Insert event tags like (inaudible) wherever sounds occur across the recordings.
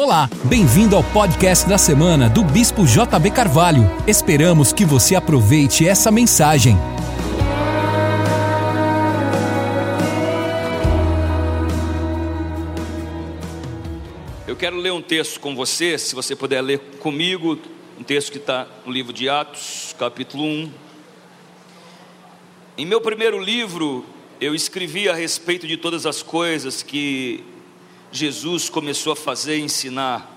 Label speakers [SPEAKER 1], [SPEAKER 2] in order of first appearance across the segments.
[SPEAKER 1] Olá, bem-vindo ao podcast da semana do Bispo JB Carvalho. Esperamos que você aproveite essa mensagem.
[SPEAKER 2] Eu quero ler um texto com você, se você puder ler comigo, um texto que está no livro de Atos, capítulo 1. Em meu primeiro livro, eu escrevi a respeito de todas as coisas que Jesus começou a fazer e ensinar,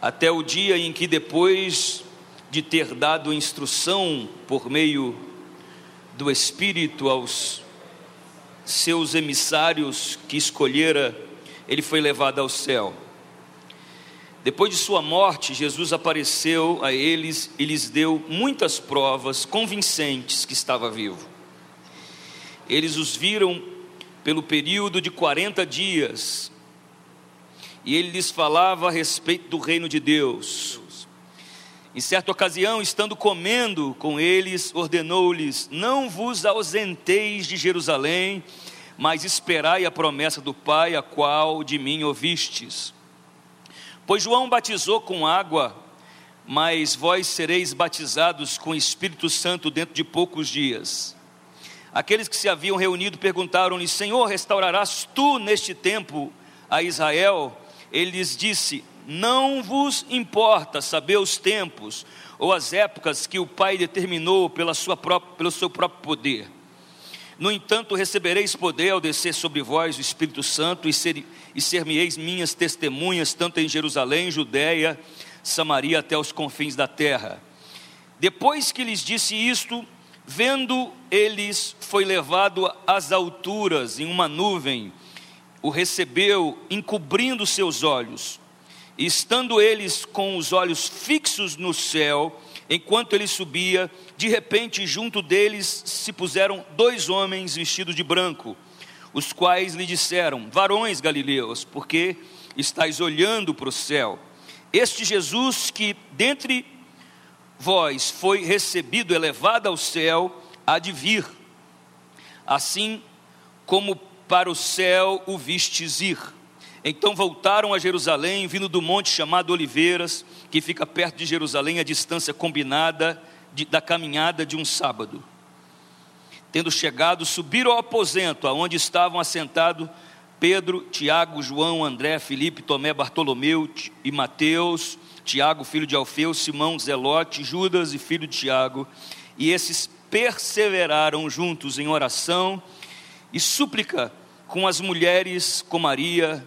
[SPEAKER 2] até o dia em que, depois de ter dado instrução por meio do Espírito aos seus emissários que escolhera, ele foi levado ao céu. Depois de sua morte, Jesus apareceu a eles e lhes deu muitas provas convincentes que estava vivo. Eles os viram pelo período de 40 dias, e ele lhes falava a respeito do reino de Deus. Em certa ocasião, estando comendo com eles, ordenou-lhes: Não vos ausenteis de Jerusalém, mas esperai a promessa do Pai, a qual de mim ouvistes. Pois João batizou com água, mas vós sereis batizados com Espírito Santo dentro de poucos dias. Aqueles que se haviam reunido perguntaram-lhe: Senhor, restaurarás tu neste tempo a Israel? Ele lhes disse: Não vos importa saber os tempos ou as épocas que o Pai determinou pela sua própria, pelo seu próprio poder. No entanto, recebereis poder ao descer sobre vós o Espírito Santo e, ser, e ser-me-eis minhas testemunhas, tanto em Jerusalém, Judéia, Samaria, até os confins da terra. Depois que lhes disse isto, Vendo eles, foi levado às alturas em uma nuvem, o recebeu, encobrindo seus olhos. E estando eles com os olhos fixos no céu, enquanto ele subia, de repente junto deles se puseram dois homens vestidos de branco, os quais lhe disseram: Varões galileus, porque estáis olhando para o céu? Este Jesus que dentre vós foi recebido, elevado ao céu, há de vir, assim como para o céu o vistes ir. Então voltaram a Jerusalém, vindo do monte chamado Oliveiras, que fica perto de Jerusalém, a distância combinada de, da caminhada de um sábado. Tendo chegado, subiram ao aposento, aonde estavam assentados Pedro, Tiago, João, André, Felipe, Tomé, Bartolomeu e Mateus, Tiago, filho de Alfeu, Simão, Zelote, Judas e filho de Tiago, e esses perseveraram juntos em oração e súplica com as mulheres, com Maria,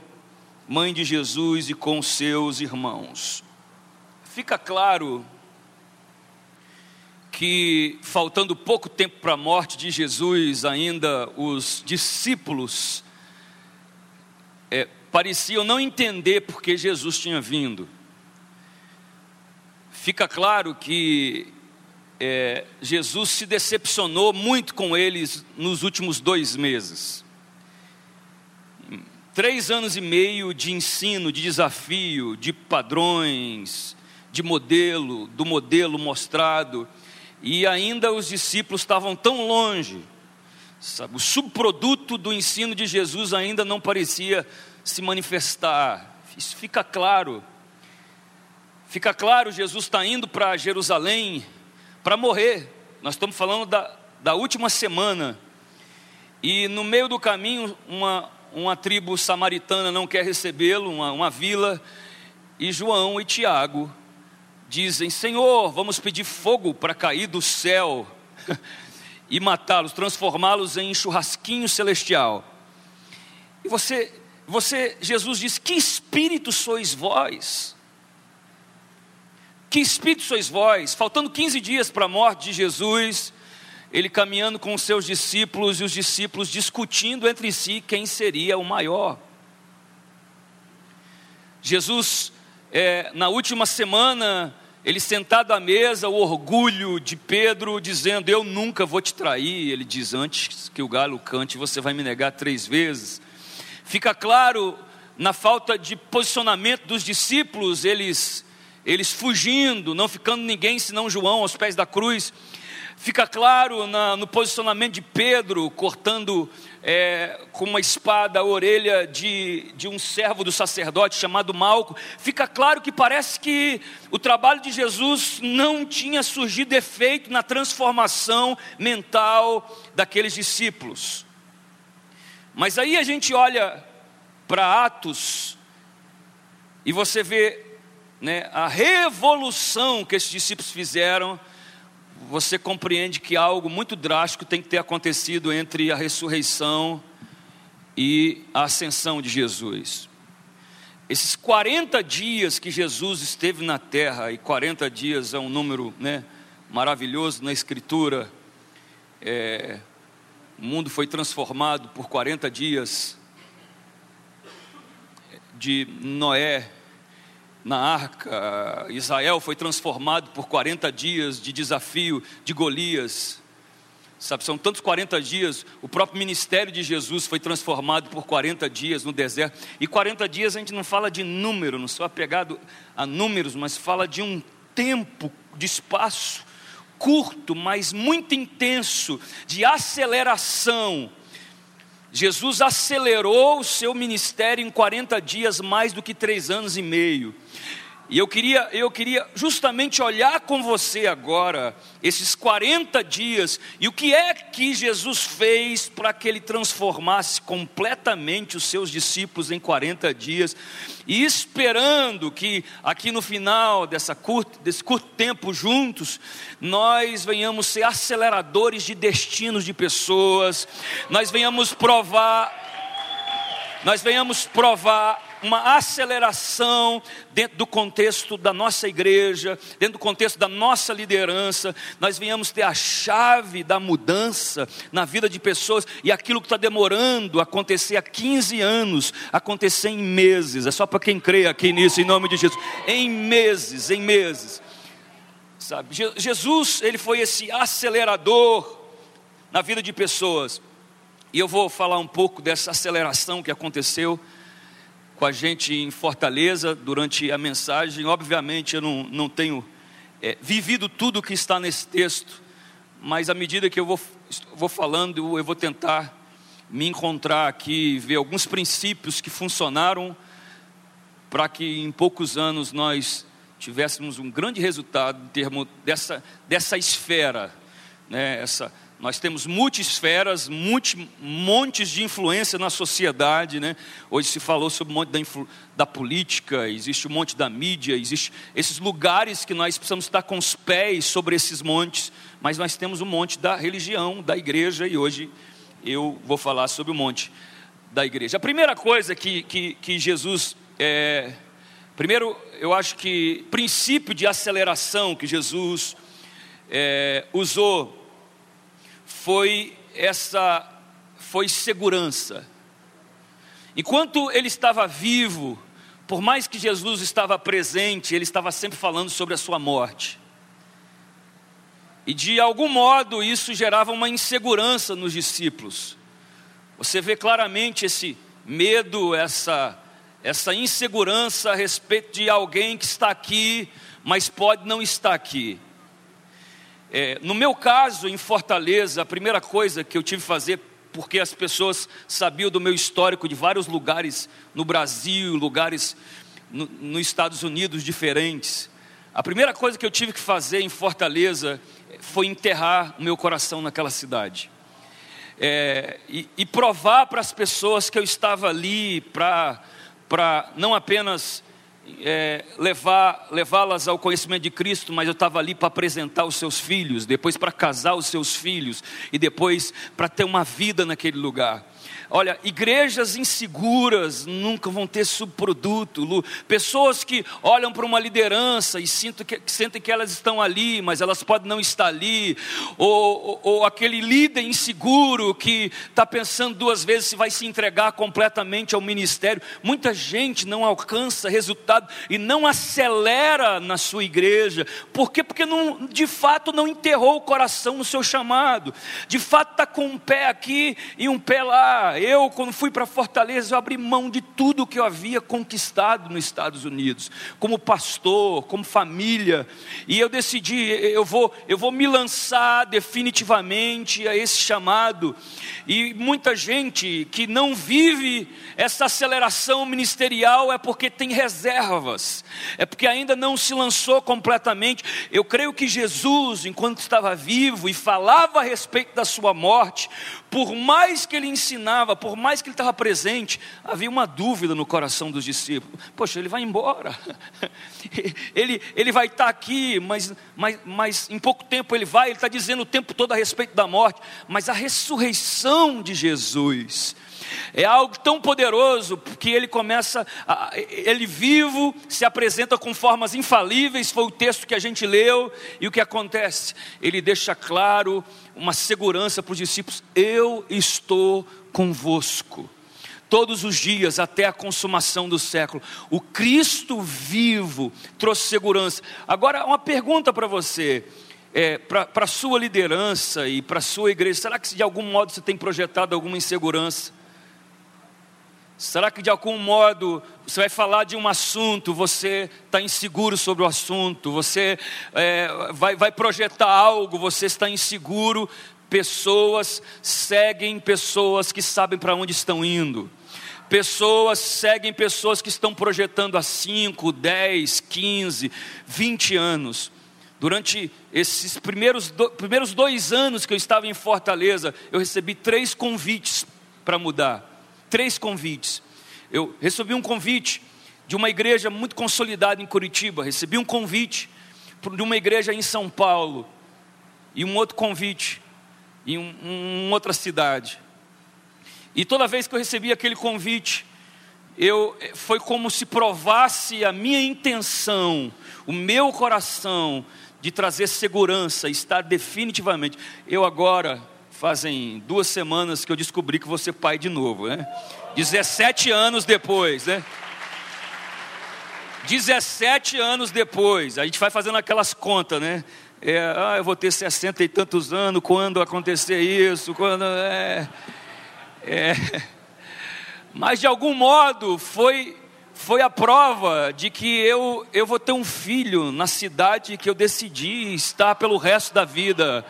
[SPEAKER 2] mãe de Jesus e com seus irmãos. Fica claro que, faltando pouco tempo para a morte de Jesus, ainda os discípulos é, pareciam não entender porque Jesus tinha vindo fica claro que é, Jesus se decepcionou muito com eles nos últimos dois meses. Três anos e meio de ensino, de desafio, de padrões, de modelo, do modelo mostrado, e ainda os discípulos estavam tão longe, sabe? O subproduto do ensino de Jesus ainda não parecia se manifestar. Isso fica claro Fica claro, Jesus está indo para Jerusalém para morrer. Nós estamos falando da, da última semana. E no meio do caminho, uma, uma tribo samaritana não quer recebê-lo, uma, uma vila. E João e Tiago dizem: Senhor, vamos pedir fogo para cair do céu (laughs) e matá-los, transformá-los em churrasquinho celestial. E você, você, Jesus diz: Que espírito sois vós? Que espírito sois vós? Faltando 15 dias para a morte de Jesus, ele caminhando com os seus discípulos e os discípulos discutindo entre si quem seria o maior. Jesus, é, na última semana, ele sentado à mesa, o orgulho de Pedro, dizendo: Eu nunca vou te trair. Ele diz: Antes que o galo cante, você vai me negar três vezes. Fica claro, na falta de posicionamento dos discípulos, eles eles fugindo, não ficando ninguém senão João aos pés da cruz. Fica claro na, no posicionamento de Pedro, cortando é, com uma espada a orelha de, de um servo do sacerdote chamado Malco. Fica claro que parece que o trabalho de Jesus não tinha surgido efeito na transformação mental daqueles discípulos. Mas aí a gente olha para Atos e você vê né, a revolução que esses discípulos fizeram você compreende que algo muito drástico tem que ter acontecido entre a ressurreição e a ascensão de Jesus. Esses 40 dias que Jesus esteve na terra, e 40 dias é um número né, maravilhoso na Escritura, é, o mundo foi transformado por 40 dias de Noé na arca, Israel foi transformado por 40 dias de desafio de Golias. Sabe, são tantos 40 dias, o próprio ministério de Jesus foi transformado por 40 dias no deserto. E 40 dias a gente não fala de número, não sou apegado a números, mas fala de um tempo, de espaço curto, mas muito intenso, de aceleração. Jesus acelerou o seu ministério em 40 dias, mais do que três anos e meio. E eu queria, eu queria justamente olhar com você agora esses 40 dias e o que é que Jesus fez para que ele transformasse completamente os seus discípulos em 40 dias. E esperando que aqui no final dessa curta, desse curto tempo juntos nós venhamos ser aceleradores de destinos de pessoas, nós venhamos provar nós venhamos provar uma aceleração dentro do contexto da nossa igreja, dentro do contexto da nossa liderança, nós venhamos ter a chave da mudança na vida de pessoas e aquilo que está demorando acontecer há 15 anos, acontecer em meses, é só para quem crê aqui nisso, em nome de Jesus, em meses, em meses, sabe? Jesus, ele foi esse acelerador na vida de pessoas, e eu vou falar um pouco dessa aceleração que aconteceu com a gente em Fortaleza durante a mensagem. Obviamente, eu não, não tenho é, vivido tudo o que está nesse texto, mas à medida que eu vou, vou falando, eu vou tentar me encontrar aqui, ver alguns princípios que funcionaram para que em poucos anos nós tivéssemos um grande resultado em termos dessa, dessa esfera, né, essa nós temos multisferas, multi, montes de influência na sociedade, né? Hoje se falou sobre um monte da, da política, existe um monte da mídia, existe esses lugares que nós precisamos estar com os pés sobre esses montes, mas nós temos um monte da religião, da igreja, e hoje eu vou falar sobre o monte da igreja. A primeira coisa que, que, que Jesus, é, primeiro, eu acho que princípio de aceleração que Jesus é, usou foi essa foi segurança. Enquanto ele estava vivo, por mais que Jesus estava presente, ele estava sempre falando sobre a sua morte. E de algum modo isso gerava uma insegurança nos discípulos. Você vê claramente esse medo, essa essa insegurança a respeito de alguém que está aqui, mas pode não estar aqui. É, no meu caso, em Fortaleza, a primeira coisa que eu tive que fazer, porque as pessoas sabiam do meu histórico de vários lugares no Brasil, lugares nos no Estados Unidos diferentes. A primeira coisa que eu tive que fazer em Fortaleza foi enterrar o meu coração naquela cidade. É, e, e provar para as pessoas que eu estava ali para não apenas é, levar, levá-las ao conhecimento de Cristo, mas eu estava ali para apresentar os seus filhos, depois para casar os seus filhos e depois para ter uma vida naquele lugar. Olha, igrejas inseguras nunca vão ter subproduto. Pessoas que olham para uma liderança e sentem que, sentem que elas estão ali, mas elas podem não estar ali. Ou, ou, ou aquele líder inseguro que está pensando duas vezes se vai se entregar completamente ao ministério. Muita gente não alcança resultados cuidado e não acelera na sua igreja. Por quê? Porque não, de fato não enterrou o coração no seu chamado. De fato está com um pé aqui e um pé lá. Eu, quando fui para Fortaleza, eu abri mão de tudo que eu havia conquistado nos Estados Unidos, como pastor, como família. E eu decidi, eu vou, eu vou me lançar definitivamente a esse chamado. E muita gente que não vive essa aceleração ministerial é porque tem reservas, é porque ainda não se lançou completamente. Eu creio que Jesus, enquanto estava vivo e falava a respeito da sua morte, por mais que ele ensinava, por mais que ele estava presente, havia uma dúvida no coração dos discípulos: poxa, ele vai embora, (laughs) ele, ele vai estar aqui, mas, mas, mas em pouco tempo ele vai, ele está dizendo o tempo todo a respeito da morte, mas a ressurreição de Jesus é algo tão poderoso que ele começa, a, ele vivo, se apresenta com formas infalíveis, foi o texto que a gente leu, e o que acontece? Ele deixa claro uma segurança para os discípulos: eu estou convosco. Todos os dias até a consumação do século, o Cristo vivo trouxe segurança. Agora, uma pergunta para você: é, para a sua liderança e para a sua igreja, será que de algum modo você tem projetado alguma insegurança? Será que de algum modo você vai falar de um assunto, você está inseguro sobre o assunto, você é, vai, vai projetar algo, você está inseguro? Pessoas seguem pessoas que sabem para onde estão indo. Pessoas seguem pessoas que estão projetando há 5, 10, 15, 20 anos. Durante esses primeiros, do, primeiros dois anos que eu estava em Fortaleza, eu recebi três convites para mudar três convites. Eu recebi um convite de uma igreja muito consolidada em Curitiba, recebi um convite de uma igreja em São Paulo e um outro convite em um, outra cidade. E toda vez que eu recebi aquele convite, eu foi como se provasse a minha intenção, o meu coração de trazer segurança, estar definitivamente. Eu agora Fazem duas semanas que eu descobri que você é pai de novo, né? 17 anos depois, né? 17 anos depois, a gente vai fazendo aquelas contas, né? É, ah, eu vou ter 60 e tantos anos quando acontecer isso, quando. É, é. Mas de algum modo foi, foi a prova de que eu, eu vou ter um filho na cidade que eu decidi estar pelo resto da vida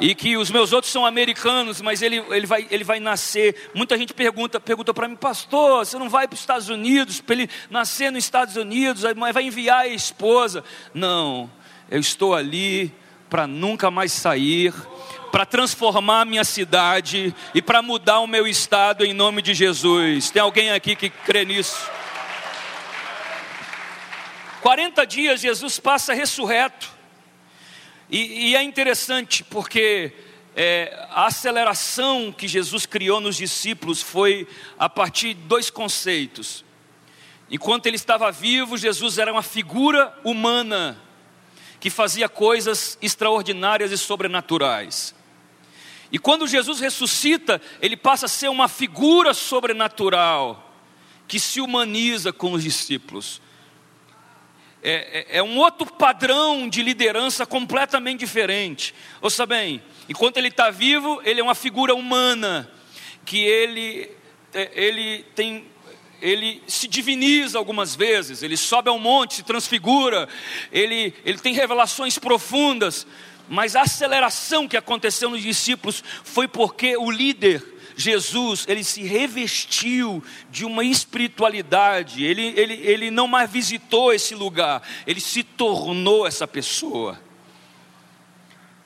[SPEAKER 2] e que os meus outros são americanos, mas ele, ele, vai, ele vai nascer. Muita gente pergunta, pergunta para mim, pastor, você não vai para os Estados Unidos para ele nascer nos Estados Unidos, mas vai enviar a esposa? Não, eu estou ali para nunca mais sair, para transformar minha cidade e para mudar o meu estado em nome de Jesus. Tem alguém aqui que crê nisso? 40 dias Jesus passa ressurreto. E, e é interessante porque é, a aceleração que Jesus criou nos discípulos foi a partir de dois conceitos. Enquanto ele estava vivo, Jesus era uma figura humana que fazia coisas extraordinárias e sobrenaturais. E quando Jesus ressuscita, ele passa a ser uma figura sobrenatural que se humaniza com os discípulos é, é, é, um outro padrão de liderança completamente diferente. Ouça bem, enquanto ele está vivo, ele é uma figura humana, que ele, é, ele tem ele se diviniza algumas vezes, ele sobe ao monte, se transfigura, ele, ele tem revelações profundas, mas a aceleração que aconteceu nos discípulos foi porque o líder Jesus, ele se revestiu de uma espiritualidade, ele, ele, ele não mais visitou esse lugar, ele se tornou essa pessoa.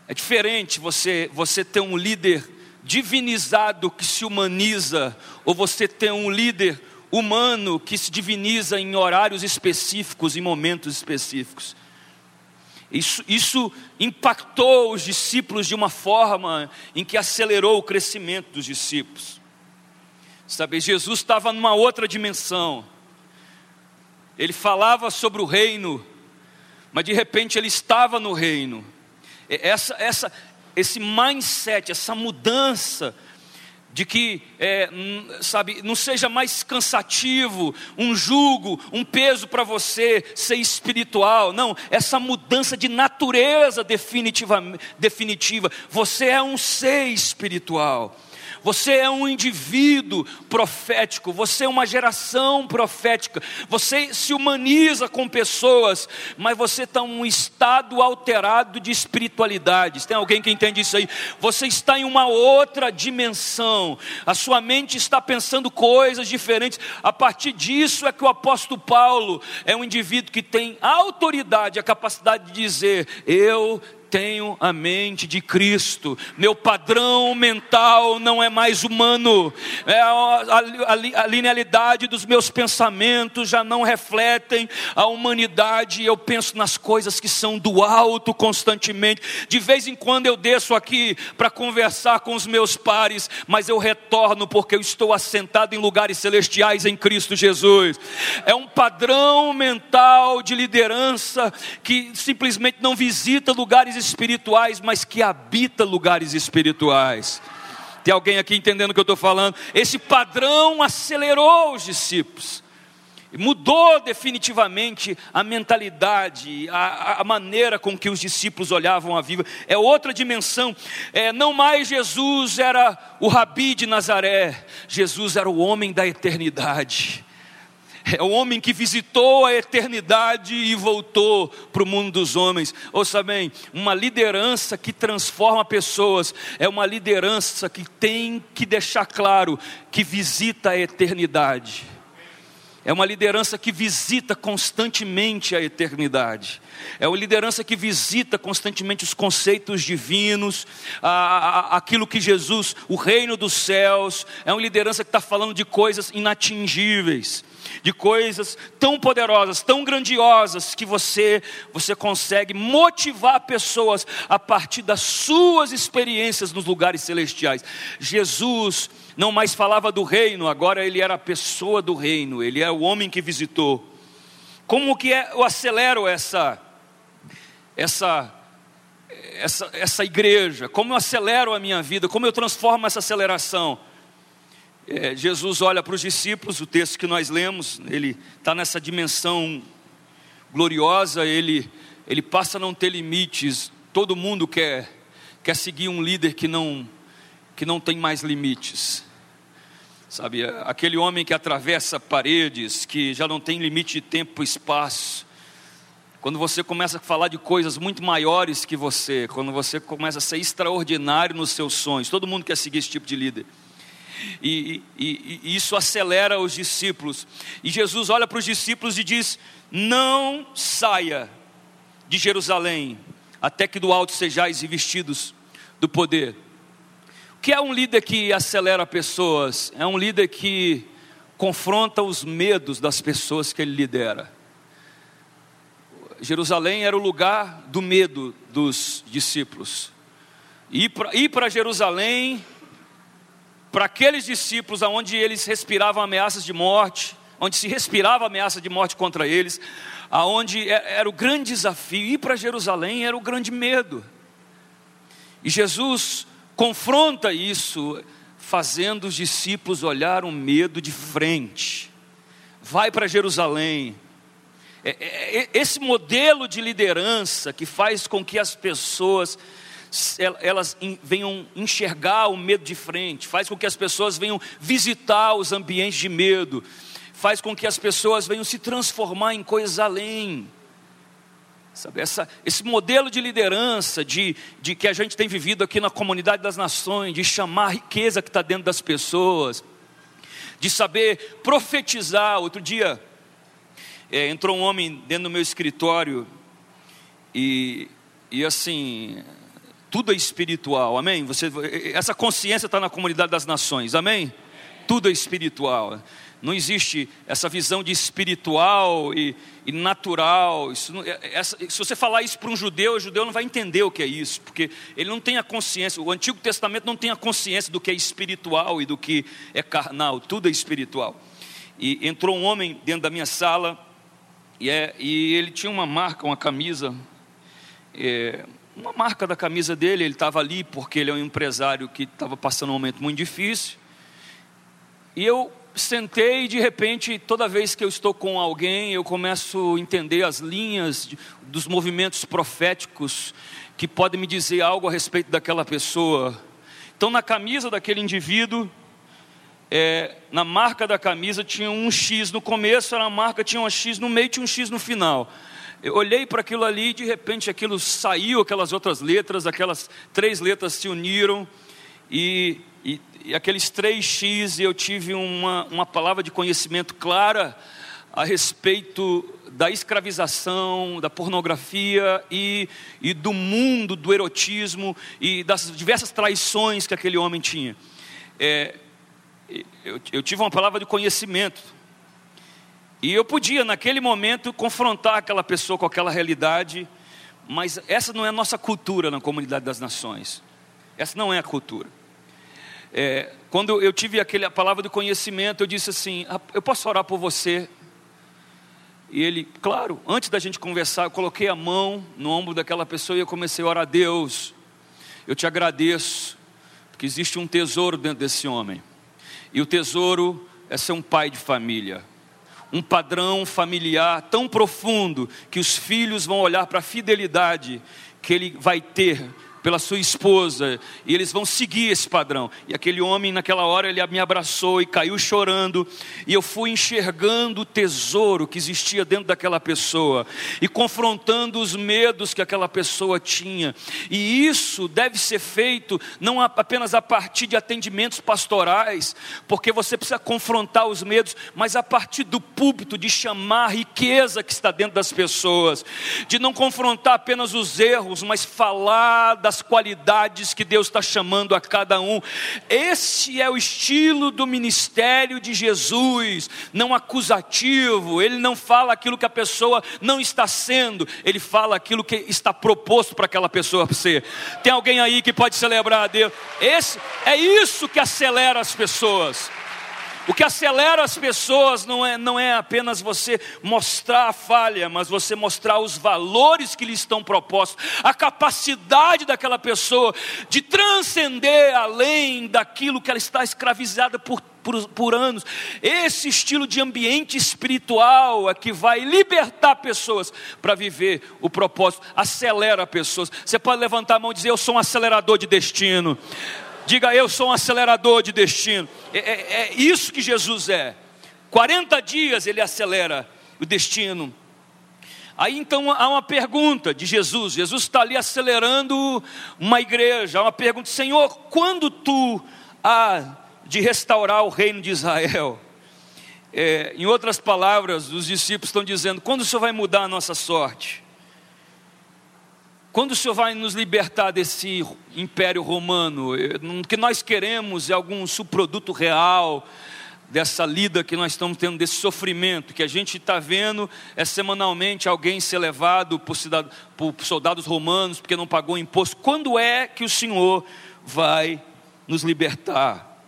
[SPEAKER 2] É diferente você, você ter um líder divinizado que se humaniza, ou você ter um líder humano que se diviniza em horários específicos, em momentos específicos. Isso, isso impactou os discípulos de uma forma em que acelerou o crescimento dos discípulos. Sabe, Jesus estava numa outra dimensão. Ele falava sobre o reino, mas de repente ele estava no reino. Essa, essa, esse mindset, essa mudança, de que, é, sabe, não seja mais cansativo, um jugo, um peso para você ser espiritual. Não, essa mudança de natureza definitiva, definitiva. Você é um ser espiritual. Você é um indivíduo profético, você é uma geração profética, você se humaniza com pessoas, mas você está em um estado alterado de espiritualidade. Tem alguém que entende isso aí? Você está em uma outra dimensão, a sua mente está pensando coisas diferentes. A partir disso é que o apóstolo Paulo é um indivíduo que tem autoridade, a capacidade de dizer: Eu tenho a mente de Cristo, meu padrão mental não é mais humano, é a, linealidade dos meus pensamentos já não refletem a humanidade, eu penso nas coisas que são do alto constantemente. De vez em quando eu desço aqui para conversar com os meus pares, mas eu retorno porque eu estou assentado em lugares celestiais em Cristo Jesus. É um padrão mental de liderança que simplesmente não visita lugares espirituais, mas que habita lugares espirituais. Tem alguém aqui entendendo o que eu estou falando? Esse padrão acelerou os discípulos, mudou definitivamente a mentalidade, a, a maneira com que os discípulos olhavam a vida. É outra dimensão. É, não mais Jesus era o rabi de Nazaré, Jesus era o homem da eternidade é o homem que visitou a eternidade e voltou para o mundo dos homens. Ouça bem, uma liderança que transforma pessoas, é uma liderança que tem que deixar claro que visita a eternidade. É uma liderança que visita constantemente a eternidade. É uma liderança que visita constantemente os conceitos divinos, a, a, aquilo que Jesus, o reino dos céus. É uma liderança que está falando de coisas inatingíveis de coisas tão poderosas, tão grandiosas que você você consegue motivar pessoas a partir das suas experiências nos lugares celestiais. Jesus não mais falava do reino, agora ele era a pessoa do reino, ele é o homem que visitou. Como que é, eu acelero essa essa essa, essa igreja, como eu acelero a minha vida, como eu transformo essa aceleração é, Jesus olha para os discípulos, o texto que nós lemos, ele está nessa dimensão gloriosa, ele, ele passa a não ter limites. Todo mundo quer, quer seguir um líder que não, que não tem mais limites. Sabe, aquele homem que atravessa paredes, que já não tem limite de tempo e espaço. Quando você começa a falar de coisas muito maiores que você, quando você começa a ser extraordinário nos seus sonhos, todo mundo quer seguir esse tipo de líder e, e, e isso acelera os discípulos. E Jesus olha para os discípulos e diz: Não saia de Jerusalém, até que do alto sejais revestidos do poder. O que é um líder que acelera pessoas? É um líder que confronta os medos das pessoas que ele lidera. Jerusalém era o lugar do medo dos discípulos. Ir para Jerusalém para aqueles discípulos aonde eles respiravam ameaças de morte, onde se respirava ameaça de morte contra eles, aonde é, era o grande desafio ir para Jerusalém era o grande medo. E Jesus confronta isso, fazendo os discípulos olhar o medo de frente. Vai para Jerusalém. É, é, esse modelo de liderança que faz com que as pessoas elas venham enxergar o medo de frente, faz com que as pessoas venham visitar os ambientes de medo, faz com que as pessoas venham se transformar em coisas além. Sabe, essa, esse modelo de liderança de, de que a gente tem vivido aqui na comunidade das nações, de chamar a riqueza que está dentro das pessoas, de saber profetizar. Outro dia é, entrou um homem dentro do meu escritório e, e assim, tudo é espiritual, amém? Você, essa consciência está na comunidade das nações, amém? Tudo é espiritual. Não existe essa visão de espiritual e, e natural. Não, é, essa, se você falar isso para um judeu, o judeu não vai entender o que é isso, porque ele não tem a consciência. O Antigo Testamento não tem a consciência do que é espiritual e do que é carnal. Tudo é espiritual. E entrou um homem dentro da minha sala e, é, e ele tinha uma marca, uma camisa. É, uma marca da camisa dele, ele estava ali porque ele é um empresário que estava passando um momento muito difícil. E eu sentei e de repente, toda vez que eu estou com alguém, eu começo a entender as linhas dos movimentos proféticos que podem me dizer algo a respeito daquela pessoa. Então, na camisa daquele indivíduo, é, na marca da camisa tinha um X no começo, era a marca, tinha um X no meio, tinha um X no final. Eu olhei para aquilo ali e de repente aquilo saiu, aquelas outras letras, aquelas três letras se uniram e, e, e aqueles três X e eu tive uma, uma palavra de conhecimento clara a respeito da escravização, da pornografia e, e do mundo do erotismo e das diversas traições que aquele homem tinha. É, eu, eu tive uma palavra de conhecimento. E eu podia, naquele momento, confrontar aquela pessoa com aquela realidade, mas essa não é a nossa cultura na comunidade das nações. Essa não é a cultura. É, quando eu tive aquele, palavra de conhecimento, eu disse assim: ah, Eu posso orar por você? E ele, claro, antes da gente conversar, eu coloquei a mão no ombro daquela pessoa e eu comecei a orar a Deus. Eu te agradeço, porque existe um tesouro dentro desse homem. E o tesouro é ser um pai de família. Um padrão familiar tão profundo que os filhos vão olhar para a fidelidade que ele vai ter pela sua esposa, e eles vão seguir esse padrão. E aquele homem, naquela hora, ele me abraçou e caiu chorando, e eu fui enxergando o tesouro que existia dentro daquela pessoa, e confrontando os medos que aquela pessoa tinha. E isso deve ser feito não apenas a partir de atendimentos pastorais, porque você precisa confrontar os medos, mas a partir do púlpito, de chamar a riqueza que está dentro das pessoas, de não confrontar apenas os erros, mas falar da das qualidades que Deus está chamando a cada um. Esse é o estilo do ministério de Jesus, não acusativo. Ele não fala aquilo que a pessoa não está sendo, ele fala aquilo que está proposto para aquela pessoa ser. Tem alguém aí que pode celebrar a Deus? Esse é isso que acelera as pessoas. O que acelera as pessoas não é, não é apenas você mostrar a falha, mas você mostrar os valores que lhe estão propostos, a capacidade daquela pessoa de transcender além daquilo que ela está escravizada por por, por, anos. Esse estilo de ambiente espiritual é que vai libertar pessoas para viver o propósito, acelera pessoas. Você pode levantar a mão e dizer: Eu sou um acelerador de destino. Diga, eu sou um acelerador de destino. É, é, é isso que Jesus é. 40 dias ele acelera o destino. Aí então há uma pergunta de Jesus. Jesus está ali acelerando uma igreja. Há uma pergunta: Senhor, quando tu há de restaurar o reino de Israel? É, em outras palavras, os discípulos estão dizendo: quando o Senhor vai mudar a nossa sorte? Quando o Senhor vai nos libertar desse império romano? O que nós queremos é algum subproduto real dessa lida que nós estamos tendo, desse sofrimento que a gente está vendo é semanalmente alguém ser levado por, por soldados romanos porque não pagou imposto. Quando é que o Senhor vai nos libertar?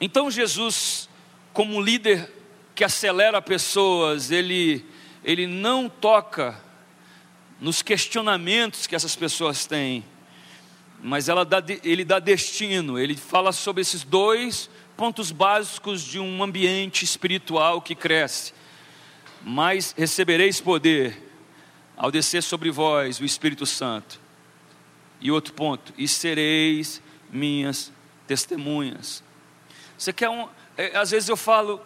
[SPEAKER 2] Então Jesus, como líder que acelera pessoas, ele, ele não toca nos questionamentos que essas pessoas têm, mas dá, ele dá destino, ele fala sobre esses dois pontos básicos de um ambiente espiritual que cresce. Mas recebereis poder ao descer sobre vós o Espírito Santo. E outro ponto, e sereis minhas testemunhas. Você quer um. É, às vezes eu falo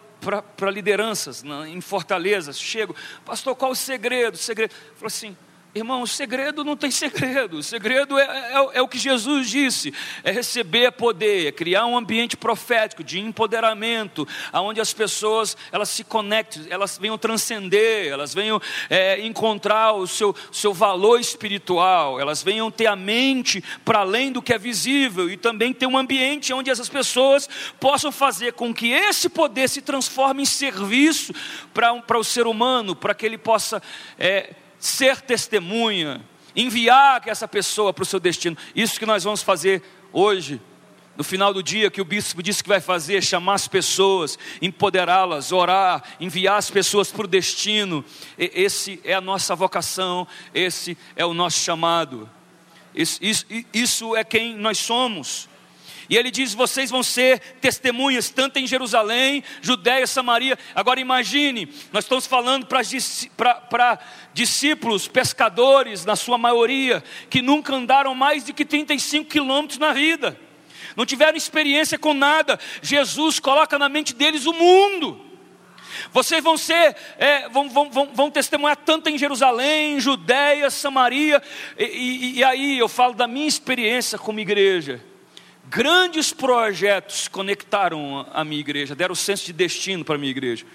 [SPEAKER 2] para lideranças em fortalezas, chego, pastor, qual o segredo? O segredo. Falo assim, Irmão, o segredo não tem segredo, o segredo é, é, é, o que Jesus disse: é receber poder, é criar um ambiente profético de empoderamento, onde as pessoas elas se conectem, elas venham transcender, elas venham é, encontrar o seu, seu valor espiritual, elas venham ter a mente para além do que é visível e também ter um ambiente onde essas pessoas possam fazer com que esse poder se transforme em serviço para um, o ser humano, para que ele possa. É, ser testemunha, enviar essa pessoa para o seu destino. Isso que nós vamos fazer hoje, no final do dia, que o bispo disse que vai fazer, chamar as pessoas, empoderá-las, orar, enviar as pessoas para o destino. Esse é a nossa vocação, esse é o nosso chamado. Isso, isso, isso é quem nós somos. E ele diz: vocês vão ser testemunhas, tanto em Jerusalém, Judéia, Samaria. Agora imagine, nós estamos falando para discípulos, pescadores, na sua maioria, que nunca andaram mais de que 35 quilômetros na vida, não tiveram experiência com nada. Jesus coloca na mente deles o mundo. Vocês vão ser, é, vão, vão, vão, vão, testemunhar tanto em Jerusalém, Judéia, Samaria, e, e, e aí eu falo da minha experiência como igreja. Grandes projetos conectaram a minha igreja, deram senso de destino para a minha igreja.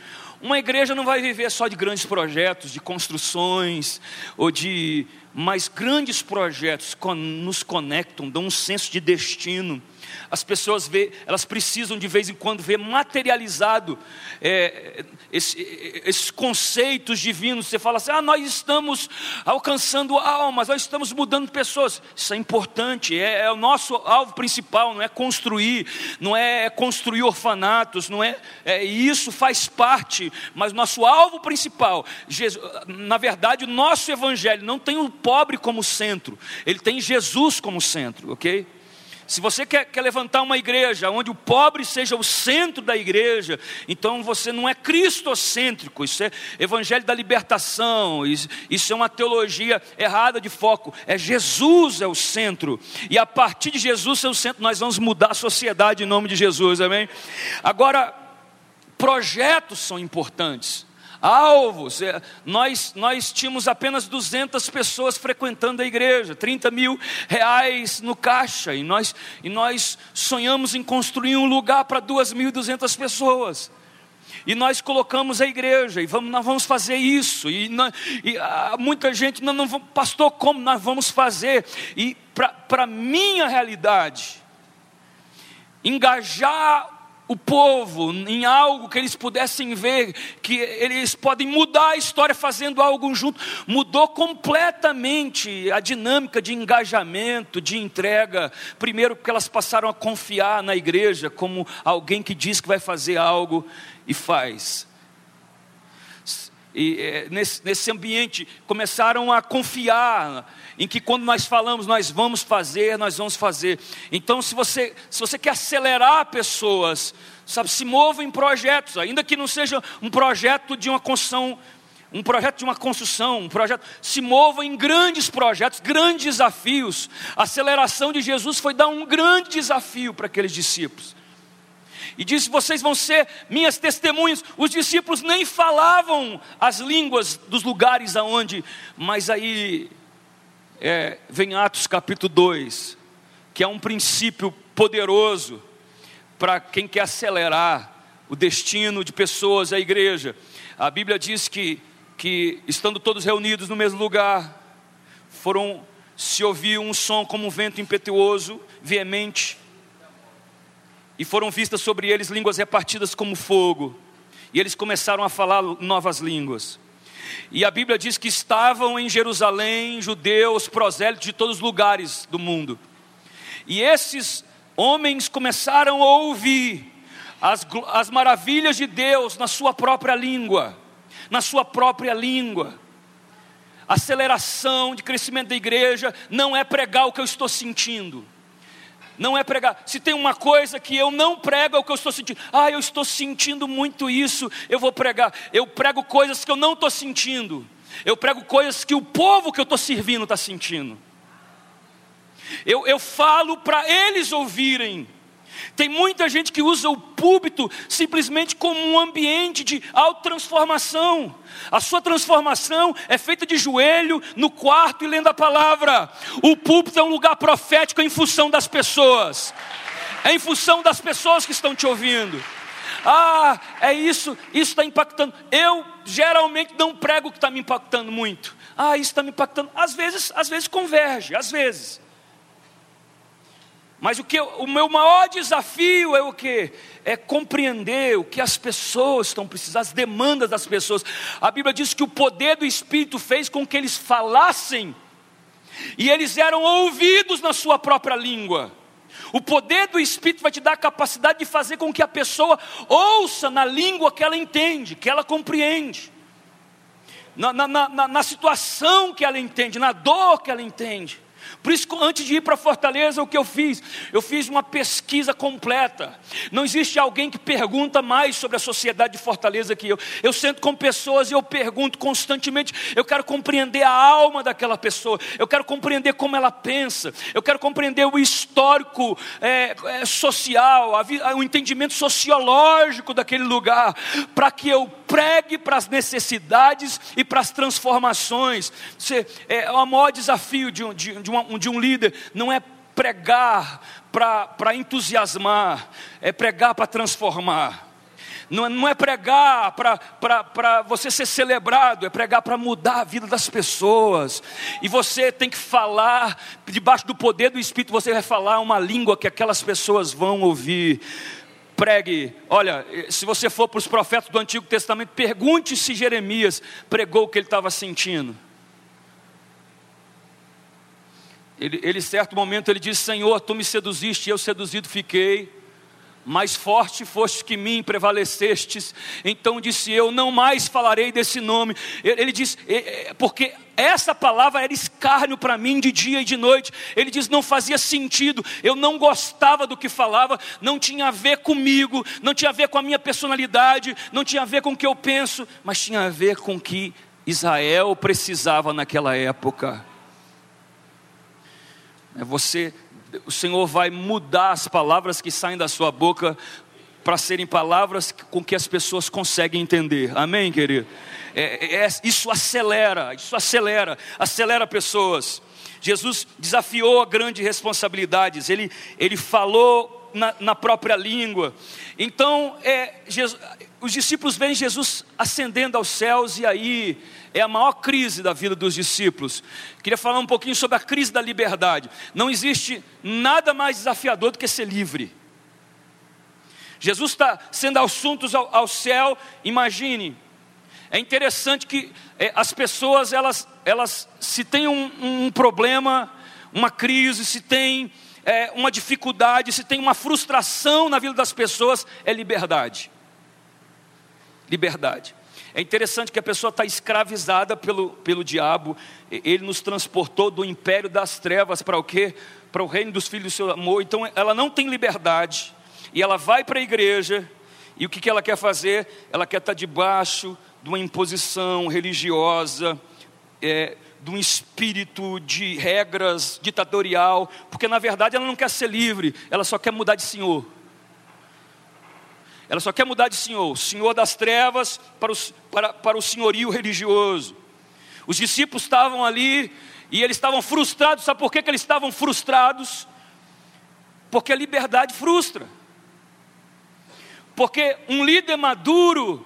[SPEAKER 2] Uma igreja não vai viver só de grandes projetos, de construções, ou de. Mas grandes projetos nos conectam, dão um senso de destino as pessoas vê, elas precisam de vez em quando ver materializado é, esse, esses conceitos divinos. Você fala assim: ah, nós estamos alcançando almas, nós estamos mudando pessoas. Isso é importante, é, é o nosso alvo principal, não é construir, não é construir orfanatos, não é, é isso faz parte, mas nosso alvo principal, Jesus, na verdade, o nosso evangelho não tem o pobre como centro, ele tem Jesus como centro, ok? Se você quer, quer, levantar uma igreja onde o pobre seja o centro da igreja, então você não é cristocêntrico, isso é evangelho da libertação, isso, é uma teologia errada de foco. É Jesus é o centro, e a partir de Jesus ser o centro, nós vamos mudar a sociedade em nome de Jesus, amém? Agora, projetos são importantes alvos. É, nós, nós tínhamos apenas 200 pessoas frequentando a igreja, 30 mil reais no caixa, e nós, e nós sonhamos em construir um lugar para 2.200 pessoas. E nós colocamos a igreja, e vamos, nós vamos fazer isso. E, e ah, muita gente, não, não, pastor, como nós vamos fazer? E para a minha realidade, engajar o povo em algo que eles pudessem ver, que eles podem mudar a história fazendo algo junto, mudou completamente a dinâmica de engajamento, de entrega. Primeiro, porque elas passaram a confiar na igreja como alguém que diz que vai fazer algo e faz. E é, nesse, nesse ambiente começaram a confiar em que quando nós falamos nós vamos fazer, nós vamos fazer. Então, se você, se você quer acelerar pessoas, sabe, se mova em projetos, ainda que não seja um projeto de uma construção, um projeto de uma construção, um projeto, se mova em grandes projetos, grandes desafios. A aceleração de Jesus foi dar um grande desafio para aqueles discípulos. E disse: Vocês vão ser minhas testemunhas. Os discípulos nem falavam as línguas dos lugares aonde, mas aí é, vem Atos capítulo 2, que é um princípio poderoso para quem quer acelerar o destino de pessoas à igreja. A Bíblia diz que, que estando todos reunidos no mesmo lugar, foram se ouviu um som como um vento impetuoso, veemente, e foram vistas sobre eles línguas repartidas como fogo, e eles começaram a falar novas línguas. E a Bíblia diz que estavam em Jerusalém judeus, prosélitos de todos os lugares do mundo. E esses homens começaram a ouvir as, as maravilhas de Deus na sua própria língua. Na sua própria língua. Aceleração de crescimento da igreja não é pregar o que eu estou sentindo não é pregar. Se tem uma coisa que eu não prego, é o que eu estou sentindo. Ah, eu estou sentindo muito isso, eu vou pregar. Eu prego coisas que eu não estou sentindo. Eu prego coisas que o povo que eu estou servindo está sentindo. Eu, eu falo para eles ouvirem. Tem muita gente que usa o púlpito simplesmente como um ambiente de autotransformação. A sua transformação é feita de joelho, no quarto e lendo a palavra. O púlpito é um lugar profético em função das pessoas. É em função das pessoas que estão te ouvindo. Ah, é isso, isso está impactando. Eu geralmente não prego o que está me impactando muito. Ah, isso está me impactando. Às vezes, às vezes converge, às vezes. Mas o que o meu maior desafio é o que é compreender o que as pessoas estão precisando, as demandas das pessoas. A Bíblia diz que o poder do Espírito fez com que eles falassem e eles eram ouvidos na sua própria língua. O poder do Espírito vai te dar a capacidade de fazer com que a pessoa ouça na língua que ela entende, que ela compreende, na, na, na, na situação que ela entende, na dor que ela entende. Por isso, antes de ir para Fortaleza, o que eu fiz? Eu fiz uma pesquisa completa. Não existe alguém que pergunta mais sobre a sociedade de Fortaleza que eu. Eu sento com pessoas e eu pergunto constantemente. Eu quero compreender a alma daquela pessoa. Eu quero compreender como ela pensa. Eu quero compreender o histórico é, é, social, a, o entendimento sociológico daquele lugar, para que eu pregue para as necessidades e para as transformações. Você, é, o maior desafio de um, de, de, uma, de um líder não é pregar para entusiasmar, é pregar para transformar. Não, é, não é pregar para você ser celebrado, é pregar para mudar a vida das pessoas. E você tem que falar, debaixo do poder do Espírito, você vai falar uma língua que aquelas pessoas vão ouvir pregue. Olha, se você for para os profetas do Antigo Testamento, pergunte se Jeremias pregou o que ele estava sentindo. Ele, ele, certo momento, ele diz: Senhor, tu me seduziste, e eu seduzido fiquei. Mais forte foste que mim, prevalecestes. Então disse eu: Não mais falarei desse nome. Ele, ele diz: é, é, Porque essa palavra era escárnio para mim de dia e de noite. Ele diz: não fazia sentido, eu não gostava do que falava, não tinha a ver comigo, não tinha a ver com a minha personalidade, não tinha a ver com o que eu penso, mas tinha a ver com o que Israel precisava naquela época. É você, o Senhor vai mudar as palavras que saem da sua boca para serem palavras com que as pessoas conseguem entender. Amém, querido? É, é, é, isso acelera, isso acelera, acelera pessoas. Jesus desafiou a grandes responsabilidades, ele, ele falou na, na própria língua. Então, é, Jesus, os discípulos veem Jesus ascendendo aos céus, e aí é a maior crise da vida dos discípulos. Queria falar um pouquinho sobre a crise da liberdade. Não existe nada mais desafiador do que ser livre. Jesus está sendo assuntos ao, ao céu, imagine. É interessante que é, as pessoas, elas, elas se tem um, um problema, uma crise, se tem é, uma dificuldade, se tem uma frustração na vida das pessoas, é liberdade. Liberdade. É interessante que a pessoa está escravizada pelo, pelo diabo. Ele nos transportou do império das trevas para o quê? Para o reino dos filhos do seu amor. Então ela não tem liberdade. E ela vai para a igreja. E o que, que ela quer fazer? Ela quer estar tá debaixo de uma imposição religiosa. É, de um espírito de regras ditatorial, porque na verdade ela não quer ser livre, ela só quer mudar de senhor. Ela só quer mudar de senhor, senhor das trevas para, os, para, para o senhorio religioso. Os discípulos estavam ali e eles estavam frustrados. Sabe por que, que eles estavam frustrados? Porque a liberdade frustra. Porque um líder maduro,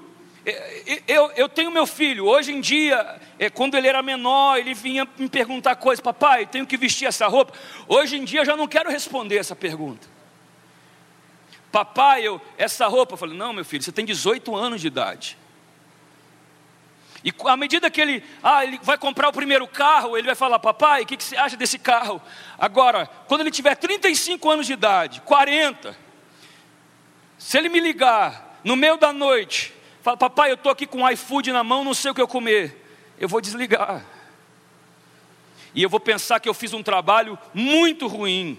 [SPEAKER 2] eu, eu tenho meu filho, hoje em dia, é, quando ele era menor, ele vinha me perguntar coisas, papai, tenho que vestir essa roupa. Hoje em dia eu já não quero responder essa pergunta. Papai, eu, essa roupa, eu falei, não, meu filho, você tem 18 anos de idade. E à medida que ele, ah, ele vai comprar o primeiro carro, ele vai falar, papai, o que, que você acha desse carro? Agora, quando ele tiver 35 anos de idade, 40, se ele me ligar no meio da noite, fala, papai, eu estou aqui com o iFood na mão, não sei o que eu comer, eu vou desligar. E eu vou pensar que eu fiz um trabalho muito ruim.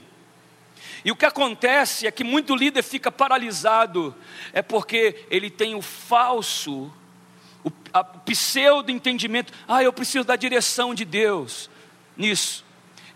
[SPEAKER 2] E o que acontece é que muito líder fica paralisado, é porque ele tem o falso, o, a, pseudo entendimento, ah, eu preciso da direção de Deus nisso.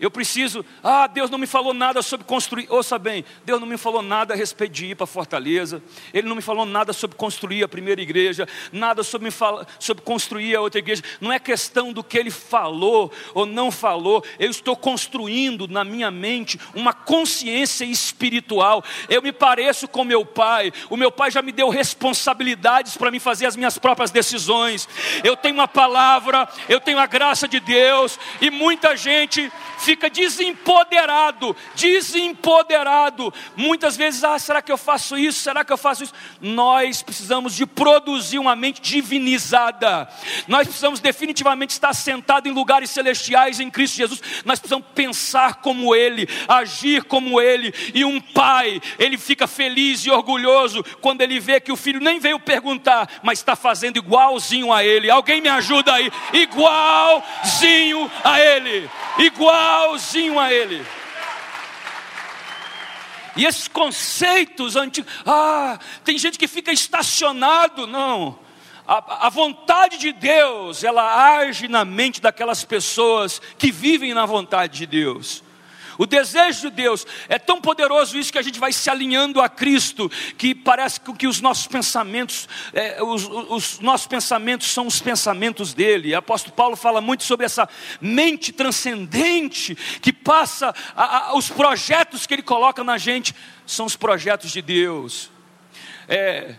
[SPEAKER 2] Eu preciso, ah, Deus não me falou nada sobre construir. Ouça bem, Deus não me falou nada a respeito de ir para Fortaleza. Ele não me falou nada sobre construir a primeira igreja, nada sobre, me fala, sobre construir a outra igreja. Não é questão do que ele falou ou não falou. Eu estou construindo na minha mente uma consciência espiritual. Eu me pareço com meu pai. O meu pai já me deu responsabilidades para me fazer as minhas próprias decisões. Eu tenho uma palavra, eu tenho a graça de Deus e muita gente fica desempoderado, desempoderado. Muitas vezes, ah, será que eu faço isso? Será que eu faço isso? Nós precisamos de produzir uma mente divinizada. Nós precisamos definitivamente estar sentado em lugares celestiais em Cristo Jesus. Nós precisamos pensar como Ele, agir como Ele. E um pai, ele fica feliz e orgulhoso quando ele vê que o filho nem veio perguntar, mas está fazendo igualzinho a Ele. Alguém me ajuda aí? Igualzinho a Ele. Igual igualzinho a Ele. E esses conceitos antigos, ah, tem gente que fica estacionado, não. A, a, vontade de Deus, ela age na mente daquelas pessoas que vivem na vontade de Deus. O desejo de Deus é tão poderoso isso que a gente vai se alinhando a Cristo, que parece que os nossos pensamentos, é, os, os, nossos pensamentos são os pensamentos dele. O apóstolo Paulo fala muito sobre essa mente transcendente que passa a, a, os projetos que ele coloca na gente são os projetos de Deus. É,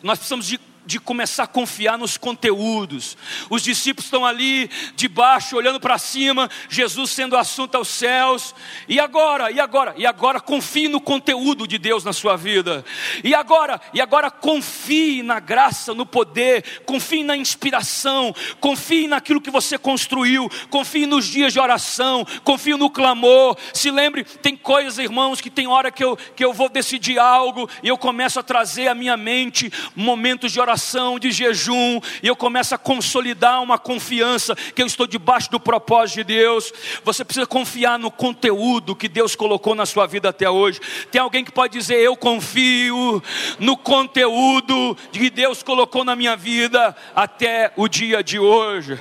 [SPEAKER 2] nós precisamos de de começar a confiar nos conteúdos. Os discípulos estão ali debaixo, olhando para cima, Jesus sendo assunto aos céus. E agora? E agora? E agora confie no conteúdo de Deus na sua vida. E agora? E agora confie na graça, no poder, confie na inspiração, confie naquilo que você construiu, confie nos dias de oração, confie no clamor. Se lembre, tem coisas, irmãos, que tem hora que eu, que eu vou decidir algo e eu começo a trazer à minha mente momentos de oração oração, de jejum, e eu começo a consolidar uma confiança que eu estou debaixo do propósito de Deus. Você precisa confiar no conteúdo que Deus colocou na sua vida até hoje. Tem alguém que pode dizer: Eu confio no conteúdo que Deus colocou na minha vida até o dia de hoje.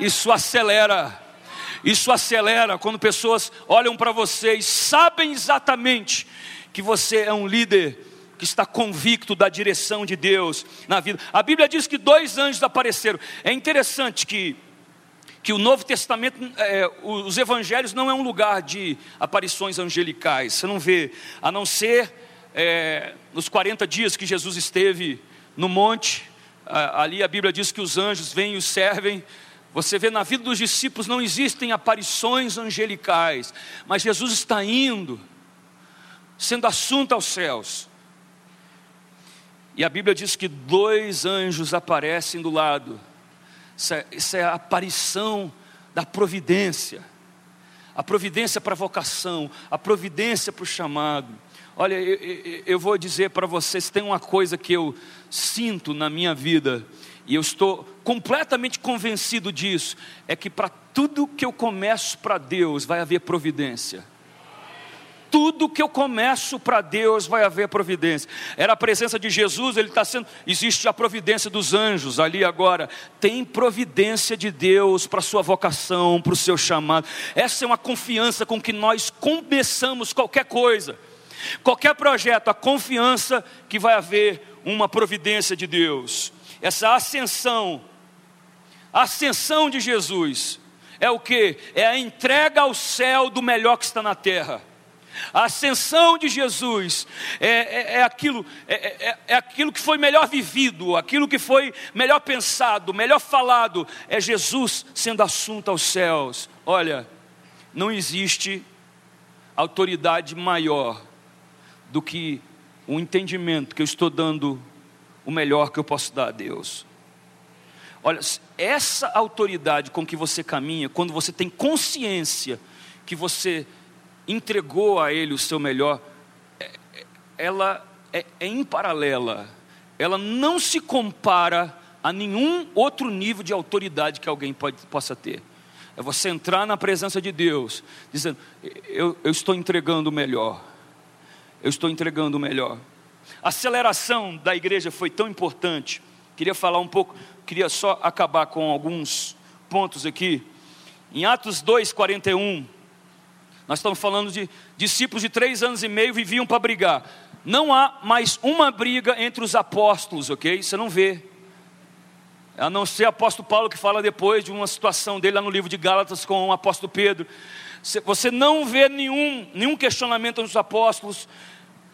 [SPEAKER 2] Isso acelera. Isso acelera quando pessoas olham para você e sabem exatamente que você é um líder que está convicto da direção de Deus na vida. A Bíblia diz que dois anjos apareceram. É interessante que que o Novo Testamento, é, os Evangelhos não é um lugar de aparições angelicais. Você não vê, a não ser é, nos 40 dias que Jesus esteve no monte. ali a Bíblia diz que os anjos vêm e os servem. Você vê na vida dos discípulos não existem aparições angelicais, mas Jesus está indo, sendo assunto aos céus. E a Bíblia diz que dois anjos aparecem do lado. Isso é, isso é a aparição da providência. A providência para a vocação, a providência para o chamado. Olha, eu, eu, eu vou dizer para vocês: tem uma coisa que eu sinto na minha vida, e eu estou completamente convencido disso: é que para tudo que eu começo para Deus vai haver providência tudo que eu começo para Deus vai haver providência. Era a presença de Jesus, ele está sendo. Existe a providência dos anjos ali agora. Tem providência de Deus para a sua vocação, para o seu chamado. Essa é uma confiança com que nós começamos qualquer coisa, qualquer projeto, a confiança que vai haver uma providência de Deus. Essa ascensão, a ascensão de Jesus. É o que? É a entrega ao céu do melhor que está na terra. A ascensão de Jesus é, é, é aquilo, é, é, é, é, aquilo que foi melhor vivido, aquilo que foi melhor pensado, melhor falado, é Jesus sendo assunto aos céus. Olha, não existe autoridade maior do que o entendimento que eu estou dando o melhor que eu posso dar a Deus. Olha, essa autoridade com que você caminha, quando você tem consciência que você entregou a Ele o seu melhor, é, é, ela é, é imparalela, ela não se compara a nenhum outro nível de autoridade que alguém pode, possa ter. É você entrar na presença de Deus, dizendo: eu, eu estou entregando o melhor, eu estou entregando o melhor. A aceleração da igreja foi tão importante. Queria falar um pouco, queria só acabar com alguns pontos aqui. Em Atos 2, 41, nós estamos falando de discípulos de três anos e meio viviam para brigar. Não há mais uma briga entre os apóstolos, ok? Você não vê. A não ser o apóstolo Paulo que fala depois de uma situação dele lá no livro de Gálatas com o apóstolo Pedro. Você não vê nenhum, nenhum questionamento entre os apóstolos.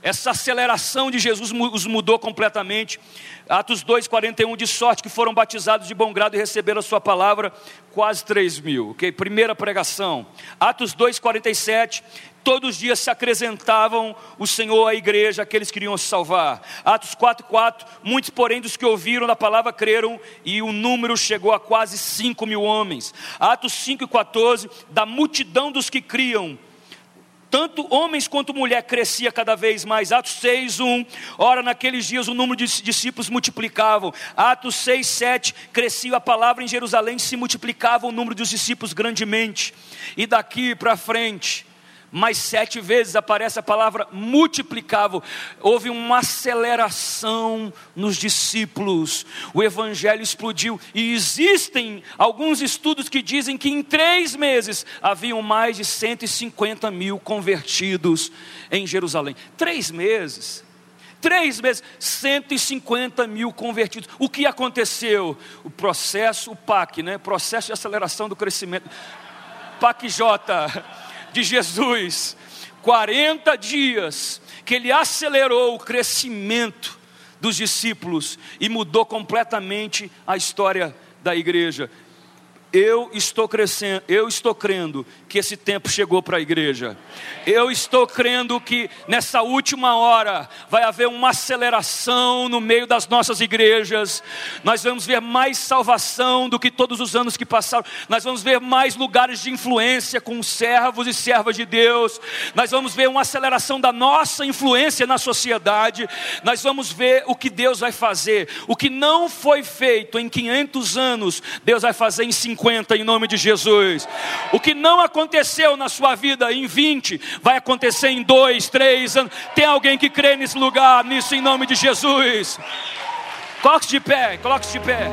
[SPEAKER 2] Essa aceleração de Jesus os mudou completamente. Atos 2,41, de sorte que foram batizados de bom grado e receberam a sua palavra, quase 3 mil. Okay? Primeira pregação. Atos 2,47, todos os dias se acrescentavam o Senhor à igreja, aqueles que queriam se salvar. Atos 4,4, muitos, porém, dos que ouviram da palavra creram, e o número chegou a quase 5 mil homens. Atos 5,14, da multidão dos que criam, tanto homens quanto mulher crescia cada vez mais. Atos 6, 1. Ora, naqueles dias o número de discípulos multiplicavam. Atos 6, 7. Crescia a palavra em Jerusalém, se multiplicava o número dos discípulos grandemente. E daqui para frente mais sete vezes aparece a palavra multiplicável. Houve uma aceleração nos discípulos, o evangelho explodiu. E existem alguns estudos que dizem que em três meses haviam mais de 150 mil convertidos em Jerusalém. Três meses. Três meses, 150 mil convertidos. O que aconteceu? O processo, o PAC, né? Processo de aceleração do crescimento. PAC J de Jesus, 40 dias, que ele acelerou o crescimento dos discípulos e mudou completamente a história da igreja. Eu estou crescendo, eu estou crendo que esse tempo chegou para a igreja. Eu estou crendo que nessa última hora vai haver uma aceleração no meio das nossas igrejas. Nós vamos ver mais salvação do que todos os anos que passaram. Nós vamos ver mais lugares de influência com servos e servas de Deus. Nós vamos ver uma aceleração da nossa influência na sociedade. Nós vamos ver o que Deus vai fazer. O que não foi feito em 500 anos, Deus vai fazer em 50 50 em nome de Jesus. O que não aconteceu na sua vida em 20, vai acontecer em 2, 3 anos. Tem alguém que crê nesse lugar, nisso em nome de Jesus? Coloque-se de pé, coloque-se de pé.